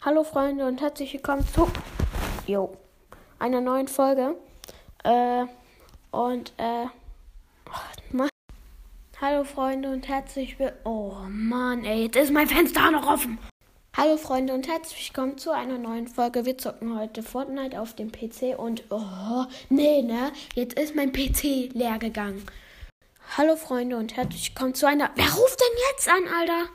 Hallo Freunde und herzlich willkommen zu jo, einer neuen Folge. Äh, und äh, oh, Hallo Freunde und herzlich willkommen. Oh Mann, ey, jetzt ist mein Fenster noch offen. Hallo Freunde und herzlich willkommen zu einer neuen Folge. Wir zocken heute Fortnite auf dem PC und oh, nee, ne? Jetzt ist mein PC leer gegangen. Hallo Freunde und herzlich willkommen zu einer. Wer ruft denn jetzt an, Alter?